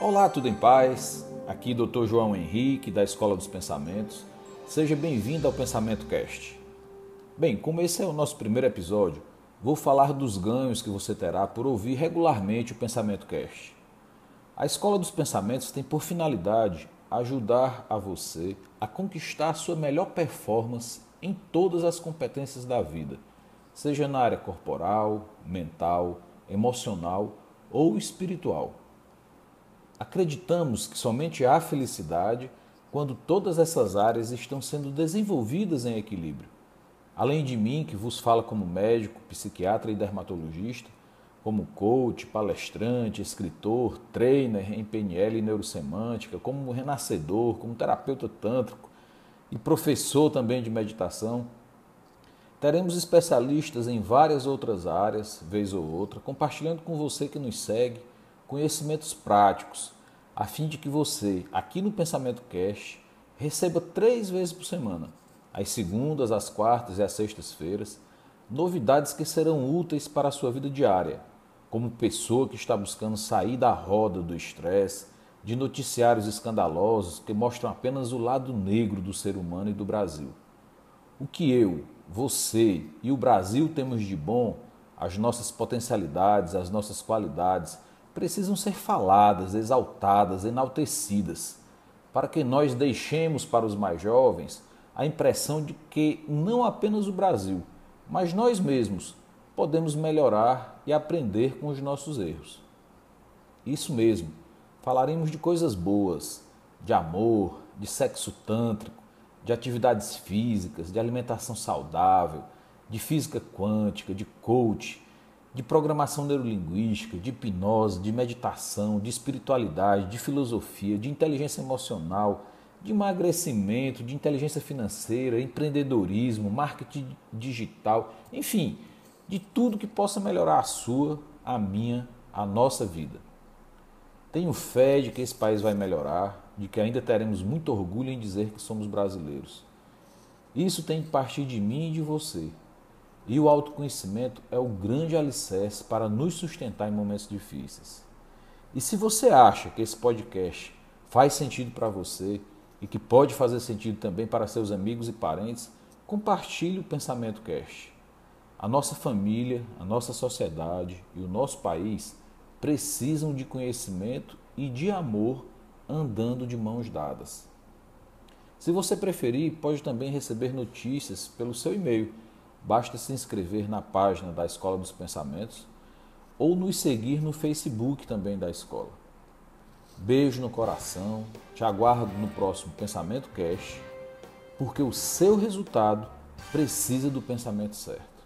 Olá, tudo em paz? Aqui Dr. João Henrique, da Escola dos Pensamentos. Seja bem-vindo ao Pensamento Cast. Bem, como esse é o nosso primeiro episódio, vou falar dos ganhos que você terá por ouvir regularmente o Pensamento Cast. A Escola dos Pensamentos tem por finalidade ajudar a você a conquistar sua melhor performance em todas as competências da vida, seja na área corporal, mental, emocional ou espiritual. Acreditamos que somente há felicidade quando todas essas áreas estão sendo desenvolvidas em equilíbrio. Além de mim, que vos fala como médico, psiquiatra e dermatologista, como coach, palestrante, escritor, trainer em PNL e neurosemântica, como renascedor, como terapeuta tântrico e professor também de meditação. Teremos especialistas em várias outras áreas, vez ou outra, compartilhando com você que nos segue conhecimentos práticos, a fim de que você, aqui no Pensamento Cash, receba três vezes por semana, às segundas, às quartas e às sextas-feiras, novidades que serão úteis para a sua vida diária, como pessoa que está buscando sair da roda do estresse, de noticiários escandalosos que mostram apenas o lado negro do ser humano e do Brasil. O que eu, você e o Brasil temos de bom, as nossas potencialidades, as nossas qualidades, precisam ser faladas, exaltadas, enaltecidas, para que nós deixemos para os mais jovens a impressão de que não apenas o Brasil, mas nós mesmos podemos melhorar e aprender com os nossos erros. Isso mesmo, falaremos de coisas boas, de amor, de sexo tântrico, de atividades físicas, de alimentação saudável, de física quântica, de coach, de programação neurolinguística, de hipnose, de meditação, de espiritualidade, de filosofia, de inteligência emocional, de emagrecimento, de inteligência financeira, empreendedorismo, marketing digital, enfim, de tudo que possa melhorar a sua, a minha, a nossa vida. Tenho fé de que esse país vai melhorar, de que ainda teremos muito orgulho em dizer que somos brasileiros. Isso tem que partir de mim e de você. E o autoconhecimento é o grande alicerce para nos sustentar em momentos difíceis. E se você acha que esse podcast faz sentido para você e que pode fazer sentido também para seus amigos e parentes, compartilhe o Pensamento Cast. A nossa família, a nossa sociedade e o nosso país precisam de conhecimento e de amor andando de mãos dadas. Se você preferir, pode também receber notícias pelo seu e-mail Basta se inscrever na página da Escola dos Pensamentos ou nos seguir no Facebook também da escola. Beijo no coração, te aguardo no próximo Pensamento Cash, porque o seu resultado precisa do pensamento certo.